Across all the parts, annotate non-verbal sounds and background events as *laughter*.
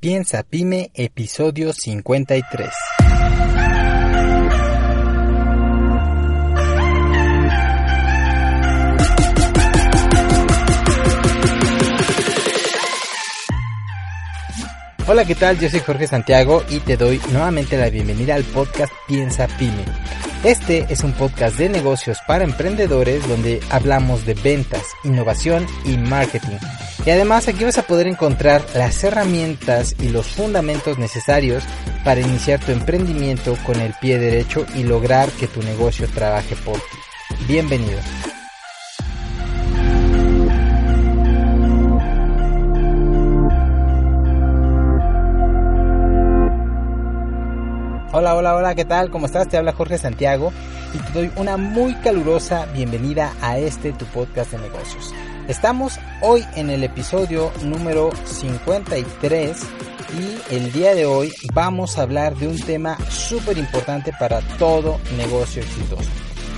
Piensa Pyme, episodio 53. Hola, ¿qué tal? Yo soy Jorge Santiago y te doy nuevamente la bienvenida al podcast Piensa Pyme. Este es un podcast de negocios para emprendedores donde hablamos de ventas, innovación y marketing. Y además aquí vas a poder encontrar las herramientas y los fundamentos necesarios para iniciar tu emprendimiento con el pie derecho y lograr que tu negocio trabaje por ti. Bienvenido. Hola, hola, hola, ¿qué tal? ¿Cómo estás? Te habla Jorge Santiago y te doy una muy calurosa bienvenida a este tu podcast de negocios. Estamos hoy en el episodio número 53 y el día de hoy vamos a hablar de un tema súper importante para todo negocio exitoso.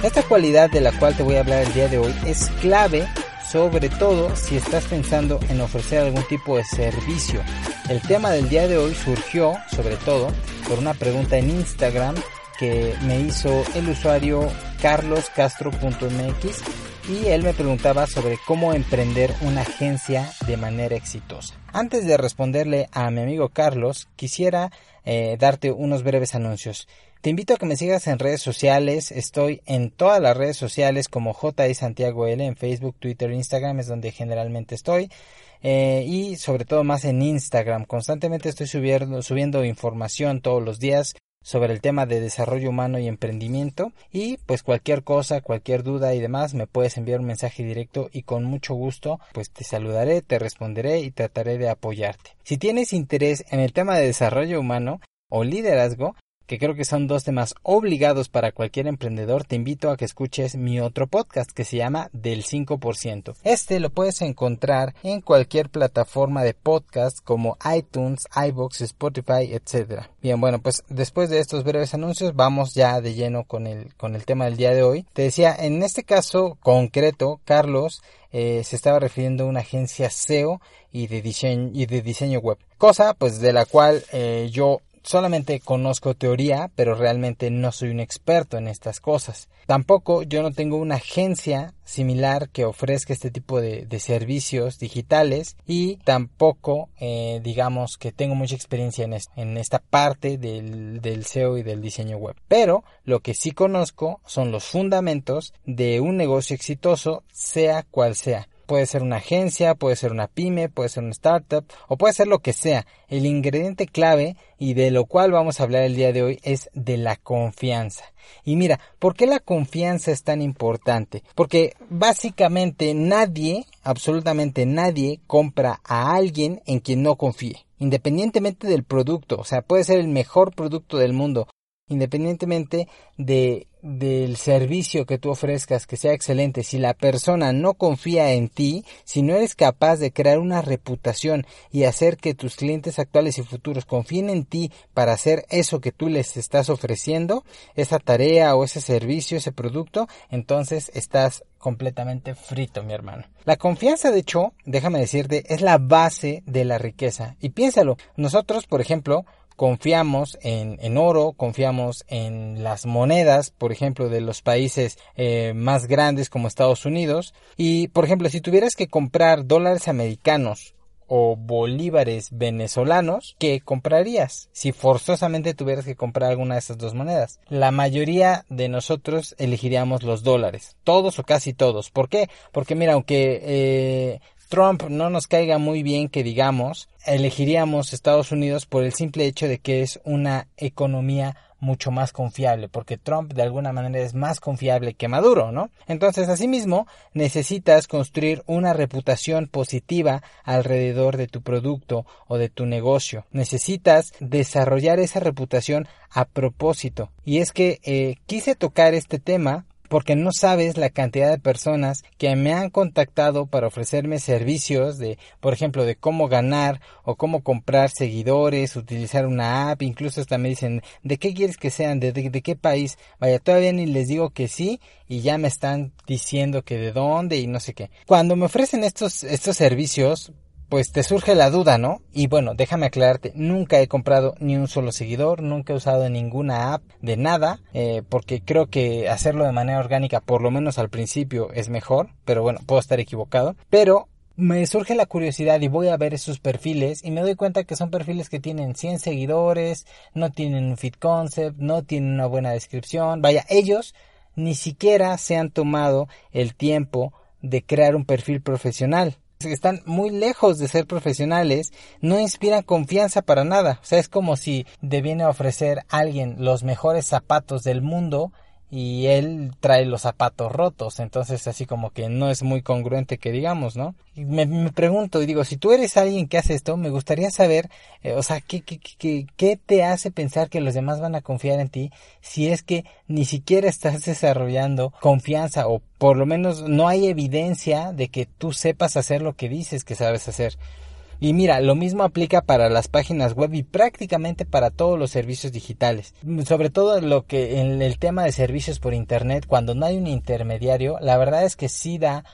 Esta cualidad de la cual te voy a hablar el día de hoy es clave sobre todo si estás pensando en ofrecer algún tipo de servicio. El tema del día de hoy surgió sobre todo por una pregunta en Instagram que me hizo el usuario carloscastro.mx y él me preguntaba sobre cómo emprender una agencia de manera exitosa. Antes de responderle a mi amigo Carlos, quisiera eh, darte unos breves anuncios. Te invito a que me sigas en redes sociales. Estoy en todas las redes sociales como JI Santiago L en Facebook, Twitter, Instagram es donde generalmente estoy. Eh, y sobre todo más en Instagram. Constantemente estoy subiendo, subiendo información todos los días sobre el tema de desarrollo humano y emprendimiento y pues cualquier cosa, cualquier duda y demás me puedes enviar un mensaje directo y con mucho gusto pues te saludaré, te responderé y trataré de apoyarte. Si tienes interés en el tema de desarrollo humano o liderazgo, que creo que son dos temas obligados para cualquier emprendedor, te invito a que escuches mi otro podcast que se llama Del 5%. Este lo puedes encontrar en cualquier plataforma de podcast como iTunes, iBox, Spotify, etc. Bien, bueno, pues después de estos breves anuncios vamos ya de lleno con el, con el tema del día de hoy. Te decía, en este caso concreto, Carlos eh, se estaba refiriendo a una agencia SEO y de diseño, y de diseño web. Cosa pues de la cual eh, yo solamente conozco teoría, pero realmente no soy un experto en estas cosas. Tampoco yo no tengo una agencia similar que ofrezca este tipo de, servicios digitales y tampoco eh, digamos que tengo mucha experiencia en, esta parte del, del SEO y del diseño web. Pero lo que sí conozco son los fundamentos de un negocio exitoso, sea cual sea. Puede ser una agencia, puede ser una pyme, puede ser una startup o puede ser lo que sea. El ingrediente clave y de lo cual vamos a hablar el día de hoy es de la confianza. Y mira, ¿por qué la confianza es tan importante? Porque básicamente nadie, absolutamente nadie, compra a alguien en quien no confíe independientemente del producto, o sea, puede ser el mejor producto del mundo, independientemente de del servicio que tú ofrezcas que sea excelente, si la persona no confía en ti, si no eres capaz de crear una reputación y hacer que tus clientes actuales y futuros confíen en ti para hacer eso que tú les estás ofreciendo, esa tarea o ese servicio, ese producto, entonces estás completamente frito, mi hermano. La confianza, de hecho, déjame decirte, es la base de la riqueza. Y piénsalo, nosotros, por ejemplo, confiamos en, en, oro, confiamos en las monedas, por ejemplo, de los países eh, más grandes como Estados Unidos. Y, por ejemplo, si tuvieras que comprar dólares americanos o bolívares venezolanos, ¿qué comprarías? Si forzosamente tuvieras que comprar alguna de esas dos monedas. La mayoría de nosotros elegiríamos los dólares. Todos o casi todos. ¿Por qué? Porque mira, aunque eh, Trump no nos caiga muy bien que digamos, elegiríamos Estados Unidos por el simple hecho de que es una economía mucho más confiable, porque Trump de alguna manera es más confiable que Maduro, ¿no? Entonces, asimismo, necesitas construir una reputación positiva alrededor de tu producto o de tu negocio. Necesitas desarrollar esa reputación a propósito. Y es que eh, quise tocar este tema porque no sabes la cantidad de personas que me han contactado para ofrecerme servicios de, por ejemplo, de cómo ganar o cómo comprar seguidores, utilizar una app, incluso hasta me dicen, ¿de qué quieres que sean? ¿De, qué país? Vaya, todavía ni les digo que sí y ya me están diciendo que de dónde y no sé qué. Cuando me ofrecen estos, estos servicios, pues te surge la duda, ¿no? Y bueno, déjame aclararte, nunca he comprado ni un solo seguidor, nunca he usado ninguna app de nada, eh, porque creo que hacerlo de manera orgánica, por lo menos al principio, es mejor, pero bueno, puedo estar equivocado. Pero me surge la curiosidad y voy a ver esos perfiles y me doy cuenta que son perfiles que tienen 100 seguidores, no tienen un fit concept, no tienen una buena descripción. Vaya, ellos ni siquiera se han tomado el tiempo de crear un perfil profesional. Están muy lejos de ser profesionales, no inspiran confianza para nada. O sea, es como si debiene ofrecer a alguien los mejores zapatos del mundo y él trae los zapatos rotos, entonces así como que no es muy congruente que digamos, ¿no? me, me, pregunto y digo, si tú eres alguien que hace esto, me gustaría saber, eh, o sea, ¿qué, qué, qué, ¿qué te hace pensar que los demás van a confiar en ti si es que ni siquiera estás *laughs* desarrollando confianza o por lo menos no hay evidencia de que tú sepas hacer lo que dices que sabes hacer? Y mira, lo mismo aplica para las páginas web y prácticamente para todos los servicios digitales. Sobre todo lo que en el tema de servicios por internet, cuando no hay un intermediario, la verdad es que sí da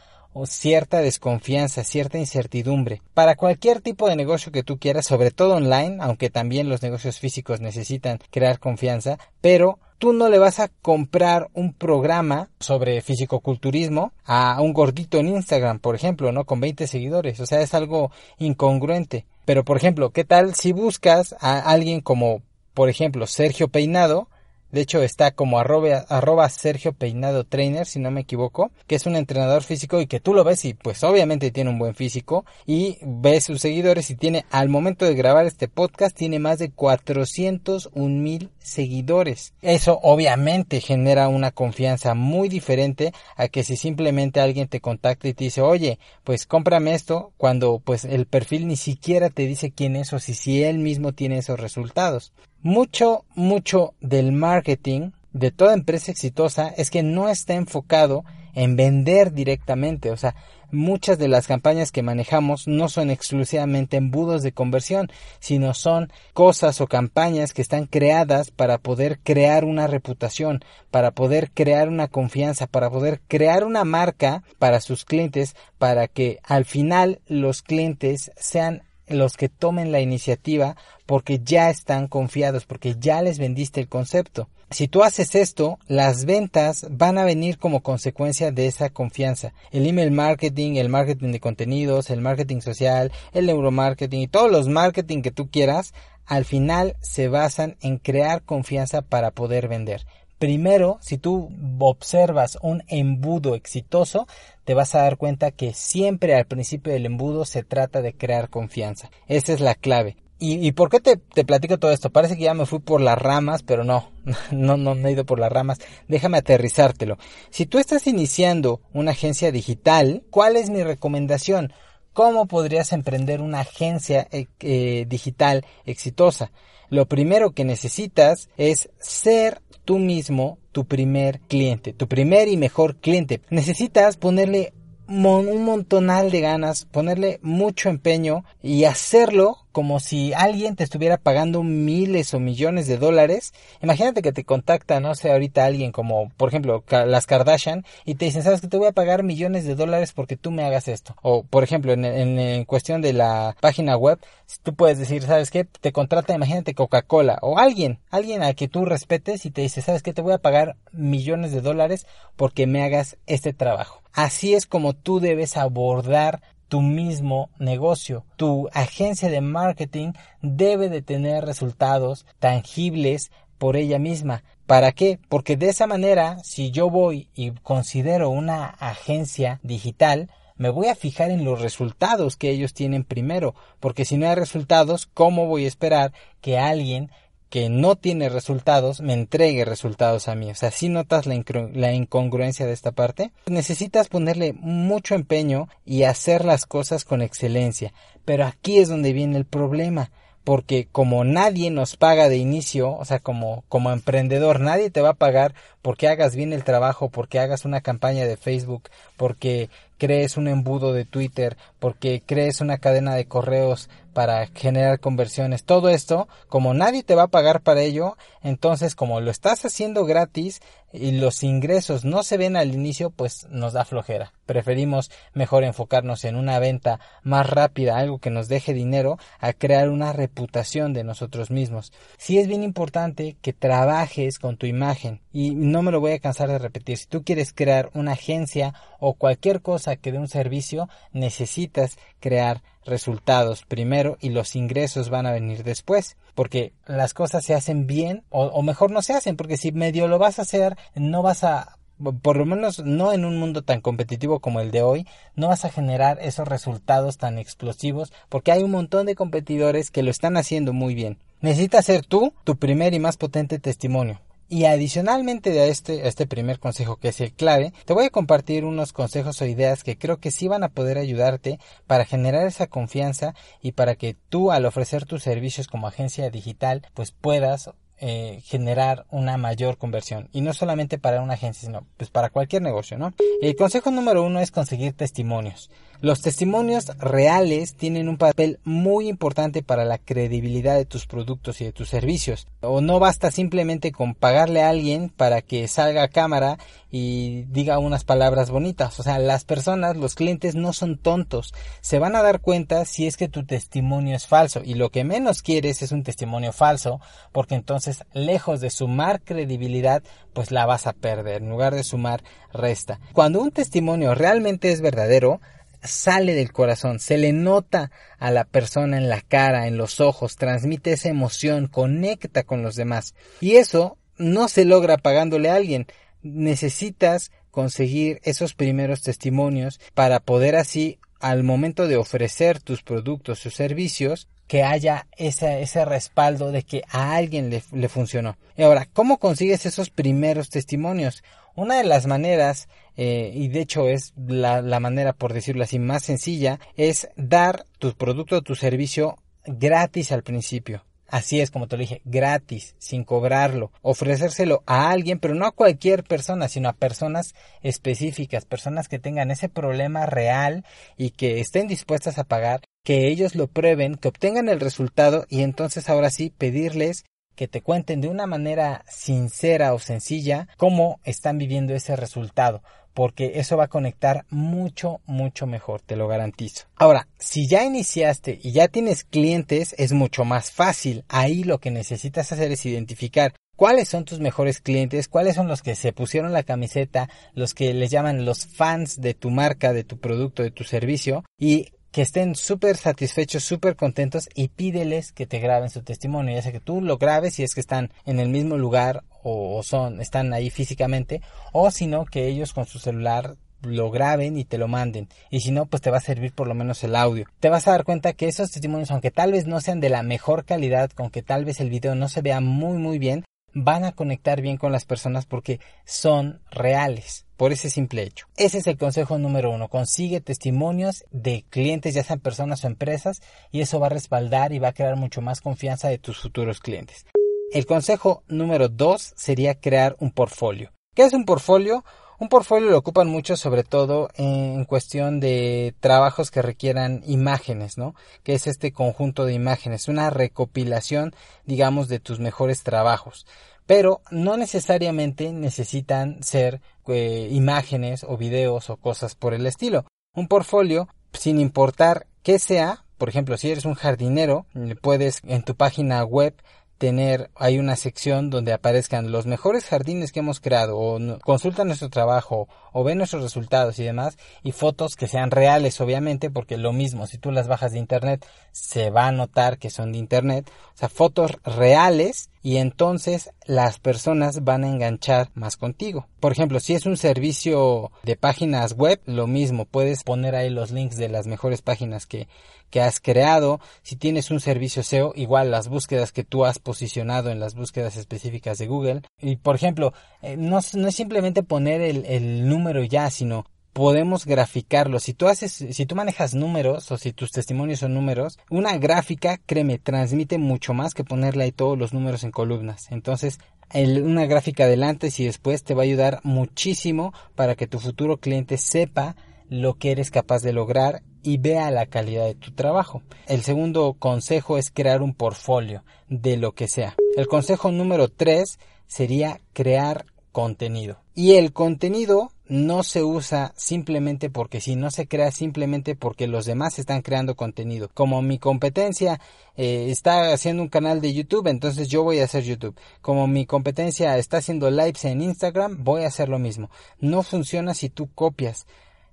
cierta desconfianza, cierta incertidumbre. Para cualquier tipo de negocio que tú quieras, sobre todo online, aunque también los negocios físicos necesitan crear confianza, pero tú no le vas a comprar un programa sobre fisicoculturismo a un gordito en Instagram, por ejemplo, ¿no? Con 20 seguidores. O sea, es algo incongruente. Pero, por ejemplo, ¿qué tal si buscas a alguien como, por ejemplo, Sergio Peinado, de hecho, está como arroba, arroba, Sergio Peinado Trainer, si no me equivoco, que es un entrenador físico y que tú lo ves y pues obviamente tiene un buen físico y ves sus seguidores y tiene, al momento de grabar este podcast, tiene más de 401 mil seguidores. Eso obviamente genera una confianza muy diferente a que si simplemente alguien te contacta y te dice, oye, pues cómprame esto, cuando pues el perfil ni siquiera te dice quién es o si, si él mismo tiene esos resultados. Mucho, mucho del marketing de toda empresa exitosa es que no está enfocado en vender directamente. O sea, muchas de las campañas que manejamos no son exclusivamente embudos de conversión, sino son cosas o campañas que están creadas para poder crear una reputación, para poder crear una confianza, para poder crear una marca para sus clientes, para que al final los clientes sean los que tomen la iniciativa porque ya están confiados, porque ya les vendiste el concepto. Si tú haces esto, las ventas van a venir como consecuencia de esa confianza. El email marketing, el marketing de contenidos, el marketing social, el neuromarketing y todos los marketing que tú quieras, al final se basan en crear confianza para poder vender. Primero, si tú observas un embudo exitoso, te vas a dar cuenta que siempre al principio del embudo se trata de crear confianza. Esa es la clave. ¿Y, por qué te, te, platico todo esto? Parece que ya me fui por las ramas, pero no, *laughs* no, no, no he ido por las ramas. Déjame aterrizártelo. Si tú estás iniciando una agencia digital, ¿cuál es mi recomendación? ¿Cómo podrías emprender una agencia eh, eh, digital exitosa? Lo primero que necesitas es ser tú mismo tu primer cliente, tu primer y mejor cliente. Necesitas ponerle un montonal de ganas, ponerle mucho empeño y hacerlo como si alguien te estuviera pagando miles o millones de dólares. Imagínate que te contacta, no sé, ahorita alguien como, por ejemplo, las Kardashian y te dicen, sabes que te voy a pagar millones de dólares porque tú me hagas esto. O, por ejemplo, en, cuestión de la página web, tú puedes decir, sabes que te contrata, imagínate Coca-Cola o alguien, alguien a que tú respetes y te dice, sabes que te voy a pagar millones de dólares porque me hagas este trabajo. Así es como tú debes abordar tu mismo negocio. Tu agencia de marketing debe de tener resultados tangibles por ella misma. ¿Para qué? Porque de esa manera, si yo voy y considero una agencia digital, me voy a fijar en los resultados que ellos tienen primero, porque si no hay resultados, ¿cómo voy a esperar que alguien que no tiene resultados me entregue resultados a mí. O sea, si notas la, la, incongruencia de esta parte, necesitas ponerle mucho empeño y hacer las cosas con excelencia. Pero aquí es donde viene el problema. Porque como nadie nos paga de inicio, o sea, como, como emprendedor, nadie te va a pagar porque hagas bien el trabajo, porque hagas una campaña de Facebook, porque crees un embudo de Twitter, porque crees una cadena de correos para generar conversiones, todo esto, como nadie te va a pagar para ello, entonces como lo estás haciendo gratis y los ingresos no se ven al inicio, pues nos da flojera. Preferimos mejor enfocarnos en una venta más rápida, algo que nos deje dinero, a crear una reputación de nosotros mismos. Sí es bien importante que trabajes con tu imagen y no me lo voy a cansar de repetir. Si tú quieres crear una agencia o cualquier cosa que dé un servicio, necesitas crear resultados primero y los ingresos van a venir después porque las cosas se hacen bien o, o, mejor no se hacen porque si medio lo vas a hacer no vas a por lo menos no en un mundo tan competitivo como el de hoy, no vas a generar esos resultados tan explosivos porque hay un montón de competidores que lo están haciendo muy bien. Necesitas ser tú tu primer y más potente testimonio. Y adicionalmente a este, a este primer consejo que es el clave, te voy a compartir unos consejos o ideas que creo que sí van a poder ayudarte para generar esa confianza y para que tú al ofrecer tus servicios como agencia digital pues puedas eh, generar una mayor conversión. Y no solamente para una agencia sino pues para cualquier negocio no el consejo número uno es conseguir testimonios los testimonios reales tienen un papel muy importante para la credibilidad de tus productos y de tus servicios. O no basta simplemente con pagarle a alguien para que salga a cámara y diga unas palabras bonitas. O sea, las personas, los clientes no son tontos. Se van a dar cuenta si es que tu testimonio es falso. Y lo que menos quieres es un testimonio falso, porque entonces, lejos de sumar credibilidad, pues la vas a perder. En lugar de sumar, resta. Cuando un testimonio realmente es verdadero, sale del corazón, se le nota a la persona en la cara, en los ojos, transmite esa emoción, conecta con los demás. Y eso no se logra pagándole a alguien. Necesitas conseguir esos primeros testimonios para poder así, al momento de ofrecer tus productos o servicios, que haya ese, ese respaldo de que a alguien le, le funcionó. Y ahora, ¿cómo consigues esos primeros testimonios? Una de las maneras, eh, y de hecho es la, la manera, por decirlo así, más sencilla, es dar tu producto o tu servicio gratis al principio. Así es como te lo dije, gratis, sin cobrarlo, ofrecérselo a alguien, pero no a cualquier persona, sino a personas específicas, personas que tengan ese problema real y que estén dispuestas a pagar, que ellos lo prueben, que obtengan el resultado y entonces ahora sí pedirles que te cuenten de una manera sincera o sencilla cómo están viviendo ese resultado, porque eso va a conectar mucho, mucho mejor, te lo garantizo. Ahora, si ya iniciaste y ya tienes clientes, es mucho más fácil. Ahí lo que necesitas hacer es identificar cuáles son tus mejores clientes, cuáles son los que se pusieron la camiseta, los que les llaman los fans de tu marca, de tu producto, de tu servicio, y que estén súper satisfechos, súper contentos y pídeles que te graben su testimonio, ya sea que tú lo grabes si es que están en el mismo lugar o, son, están ahí físicamente, o si no, que ellos con su celular lo graben y te lo manden. Y si no, pues te va a servir por lo menos el audio. Te vas a dar cuenta que esos testimonios, aunque tal vez no sean de la mejor calidad, con que tal vez el video no se vea muy muy bien, van a conectar bien con las personas porque son reales por ese simple hecho. Ese es el consejo número uno. Consigue testimonios de clientes, ya sean personas o empresas, y eso va a respaldar y va a crear mucho más confianza de tus futuros clientes. El consejo número dos sería crear un portfolio. ¿Qué es un portfolio? Un portfolio lo ocupan mucho sobre todo en cuestión de trabajos que requieran imágenes, ¿no? Que es este conjunto de imágenes, una recopilación, digamos, de tus mejores trabajos. Pero no necesariamente necesitan ser eh, imágenes o videos o cosas por el estilo. Un portfolio, sin importar qué sea, por ejemplo, si eres un jardinero, puedes en tu página web tener hay una sección donde aparezcan los mejores jardines que hemos creado o consulta nuestro trabajo o ve nuestros resultados y demás y fotos que sean reales obviamente porque lo mismo si tú las bajas de internet se va a notar que son de internet o sea fotos reales y entonces las personas van a enganchar más contigo. Por ejemplo, si es un servicio de páginas web, lo mismo, puedes poner ahí los links de las mejores páginas que, que has creado. Si tienes un servicio SEO, igual las búsquedas que tú has posicionado en las búsquedas específicas de Google. Y por ejemplo, eh, no, no, es simplemente poner el, número ya, sino podemos graficarlo. Si tú haces, si tú manejas números o si tus testimonios son números, una gráfica, créeme, transmite mucho más que ponerle ahí todos los números en columnas. Entonces, una gráfica adelante y después te va a ayudar muchísimo para que tu futuro cliente sepa lo que eres capaz de lograr y vea la calidad de tu trabajo. El segundo consejo es crear un portfolio de lo que sea. El consejo número tres sería crear contenido. Y el contenido no se usa simplemente porque si no se crea simplemente porque los demás están creando contenido. Como mi competencia eh, está haciendo un canal de YouTube, entonces yo voy a hacer YouTube. Como mi competencia está haciendo lives en Instagram, voy a hacer lo mismo. No funciona si tú copias.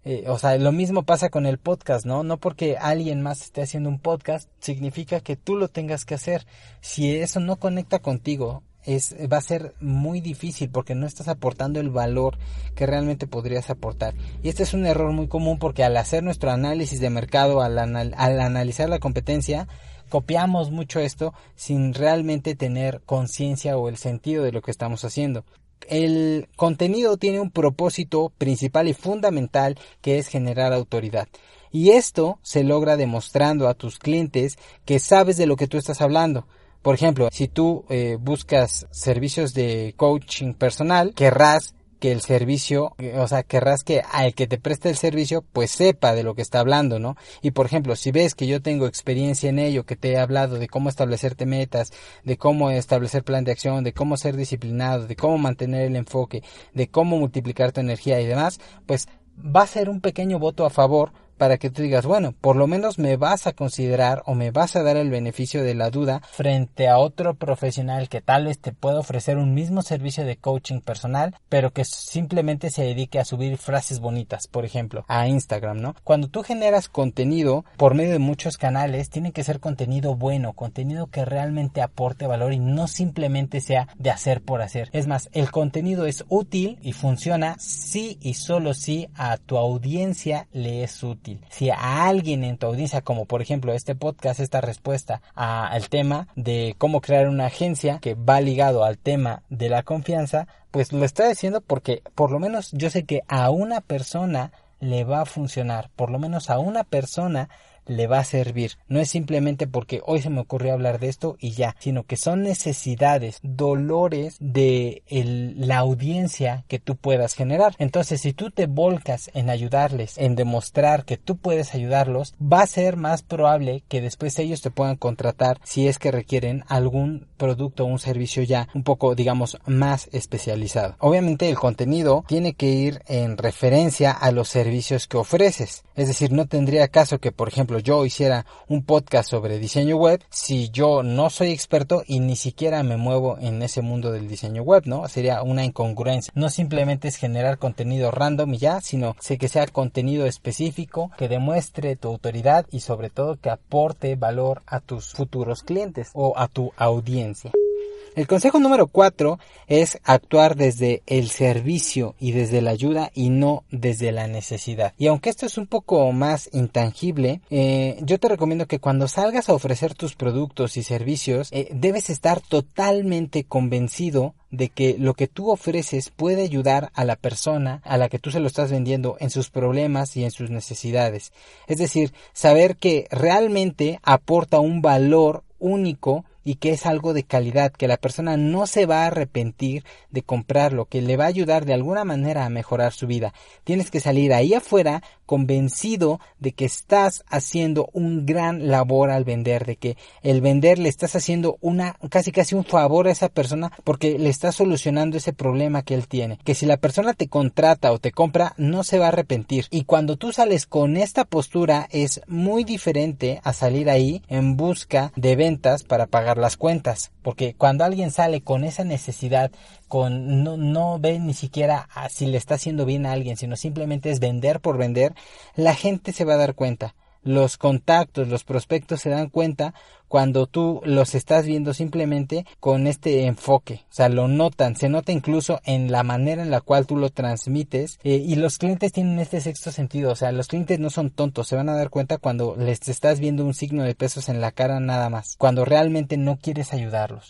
Eh, o sea, lo mismo pasa con el podcast, ¿no? No porque alguien más esté haciendo un podcast significa que tú lo tengas que hacer. Si eso no conecta contigo, es, va a ser muy difícil porque no estás aportando el valor que realmente podrías aportar. Y este es un error muy común porque al hacer nuestro análisis de mercado, al, al analizar la competencia, copiamos mucho esto sin realmente tener conciencia o el sentido de lo que estamos haciendo. El contenido tiene un propósito principal y fundamental que es generar autoridad. Y esto se logra demostrando a tus clientes que sabes de lo que tú estás hablando. Por ejemplo, si tú eh, buscas servicios de coaching personal, querrás que el servicio, o sea, querrás que al que te preste el servicio, pues sepa de lo que está hablando, ¿no? Y por ejemplo, si ves que yo tengo experiencia en ello, que te he hablado de cómo establecerte metas, de cómo establecer plan de acción, de cómo ser disciplinado, de cómo mantener el enfoque, de cómo multiplicar tu energía y demás, pues va a ser un pequeño voto a favor para que tú digas, bueno, por lo menos me vas a considerar o me vas a dar el beneficio de la duda frente a otro profesional que tal vez te pueda ofrecer un mismo servicio de coaching personal, pero que simplemente se dedique a subir frases bonitas, por ejemplo, a Instagram, ¿no? Cuando tú generas contenido por medio de muchos canales, tiene que ser contenido bueno, contenido que realmente aporte valor y no simplemente sea de hacer por hacer. Es más, el contenido es útil y funciona si y solo si a tu audiencia le es útil. Si a alguien en tu audiencia, como por ejemplo este podcast, esta respuesta al tema de cómo crear una agencia que va ligado al tema de la confianza, pues lo está diciendo porque por lo menos yo sé que a una persona le va a funcionar, por lo menos a una persona le va a servir. No es simplemente porque hoy se me ocurrió hablar de esto y ya, sino que son necesidades, dolores de la audiencia que tú puedas generar. Entonces, si tú te volcas en ayudarles, en demostrar que tú puedes ayudarlos, va a ser más probable que después ellos te puedan contratar si es que requieren algún producto o un servicio ya un poco, digamos, más especializado. Obviamente el contenido tiene que ir en referencia a los servicios que ofreces. Es decir, no tendría caso que, por ejemplo, yo hiciera un podcast sobre diseño web si yo no soy experto y ni siquiera me muevo en ese mundo del diseño web, ¿no? Sería una incongruencia. No simplemente es generar contenido random y ya, sino que sea contenido específico que demuestre tu autoridad y sobre todo que aporte valor a tus futuros clientes o a tu audiencia. El consejo número cuatro es actuar desde el servicio y desde la ayuda y no desde la necesidad. Y aunque esto es un poco más intangible, eh, yo te recomiendo que cuando salgas a ofrecer tus productos y servicios, eh, debes estar totalmente convencido de que lo que tú ofreces puede ayudar a la persona a la que tú se lo estás vendiendo en sus problemas y en sus necesidades. Es decir, saber que realmente aporta un valor único y que es algo de calidad, que la persona no se va a arrepentir de comprarlo, que le va a ayudar de alguna manera a mejorar su vida. Tienes que salir ahí afuera convencido de que estás haciendo un gran labor al vender, de que el vender le estás haciendo una casi casi un favor a esa persona porque le estás solucionando ese problema que él tiene. Que si la persona te contrata o te compra, no se va a arrepentir. Y cuando tú sales con esta postura es muy diferente a salir ahí en busca de ventas para pagar las cuentas, porque cuando alguien sale con esa necesidad, con no, no ve ni siquiera si le está haciendo bien a alguien, sino simplemente es vender por vender, la gente se va a dar cuenta los contactos, los prospectos se dan cuenta cuando tú los estás viendo simplemente con este enfoque, o sea, lo notan, se nota incluso en la manera en la cual tú lo transmites eh, y los clientes tienen este sexto sentido, o sea, los clientes no son tontos, se van a dar cuenta cuando les estás viendo un signo de pesos en la cara nada más, cuando realmente no quieres ayudarlos.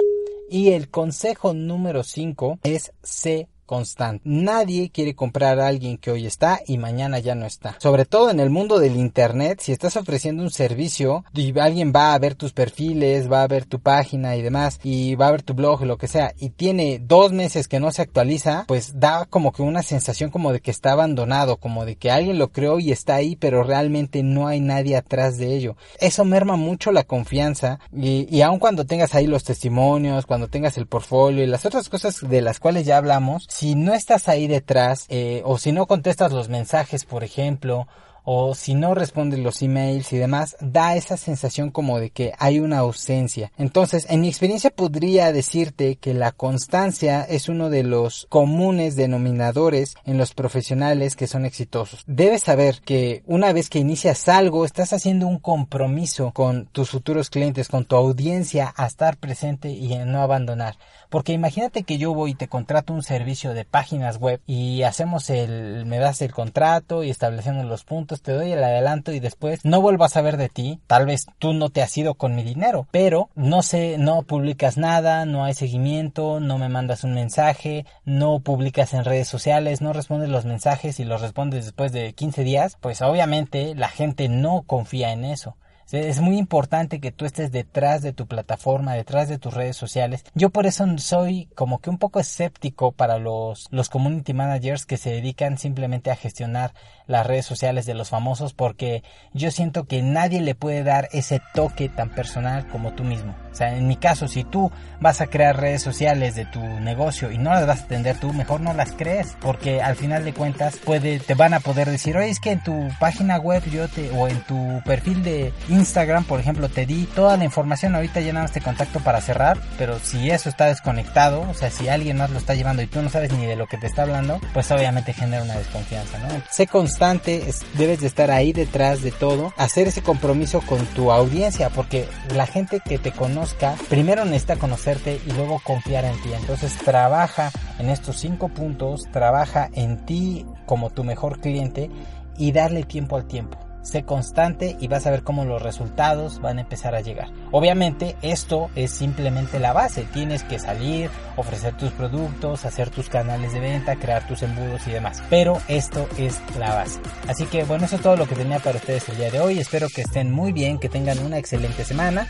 Y el consejo número 5 es sé constante. Nadie quiere comprar a alguien que hoy está y mañana ya no está. Sobre todo en el mundo del internet, si estás ofreciendo un servicio y alguien va a ver tus perfiles, va a ver tu página y demás y va a ver tu blog lo que sea y tiene dos meses que no se actualiza, pues da como que una sensación como de que está abandonado, como de que alguien lo creó y está ahí pero realmente no hay nadie atrás de ello. Eso merma mucho la confianza y, y aun cuando tengas ahí los testimonios, cuando tengas el portfolio y las otras cosas de las cuales ya hablamos, si no estás ahí detrás eh, o si no contestas los mensajes, por ejemplo, o si no respondes los emails y demás, da esa sensación como de que hay una ausencia. Entonces, en mi experiencia podría decirte que la constancia es uno de los comunes denominadores en los profesionales que son exitosos. Debes saber que una vez que inicias algo, estás haciendo un compromiso con tus futuros clientes, con tu audiencia a estar presente y a no abandonar. Porque imagínate que yo voy y te contrato un servicio de páginas web y hacemos el, me das el contrato y establecemos los puntos, te doy el adelanto y después no vuelvo a saber de ti. Tal vez tú no te has ido con mi dinero, pero no sé, no publicas nada, no hay seguimiento, no me mandas un mensaje, no publicas en redes sociales, no respondes los mensajes y los respondes después de 15 días, pues obviamente la gente no confía en eso. Es muy importante que tú estés detrás de tu plataforma, detrás de tus redes sociales. Yo por eso soy como que un poco escéptico para los, los community managers que se dedican simplemente a gestionar las redes sociales de los famosos porque yo siento que nadie le puede dar ese toque tan personal como tú mismo. O sea, en mi caso, si tú vas a crear redes sociales de tu negocio y no las vas a atender tú, mejor no las crees porque al final de cuentas puede, te van a poder decir, oye, es que en tu página web yo te, o en tu perfil de Instagram, por ejemplo, te di toda la información, ahorita ya nada más te contacto para cerrar, pero si eso está desconectado, o sea, si alguien más lo está llevando y tú no sabes ni de lo que te está hablando, pues obviamente genera una desconfianza, ¿no? Sé constante, debes de estar ahí detrás de todo, hacer ese compromiso con tu audiencia, porque la gente que te conozca, primero necesita conocerte y luego confiar en ti. Entonces trabaja en estos cinco puntos, trabaja en ti como tu mejor cliente y darle tiempo al tiempo sé constante y vas a ver cómo los resultados van a empezar a llegar. Obviamente esto es simplemente la base, tienes que salir, ofrecer tus productos, hacer tus canales de venta, crear tus embudos y demás, pero esto es la base. Así que bueno, eso es todo lo que tenía para ustedes el día de hoy, espero que estén muy bien, que tengan una excelente semana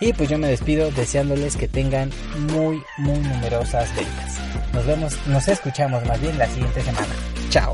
y pues yo me despido deseándoles que tengan muy muy numerosas ventas. Nos vemos, nos escuchamos más bien la siguiente semana. Chao.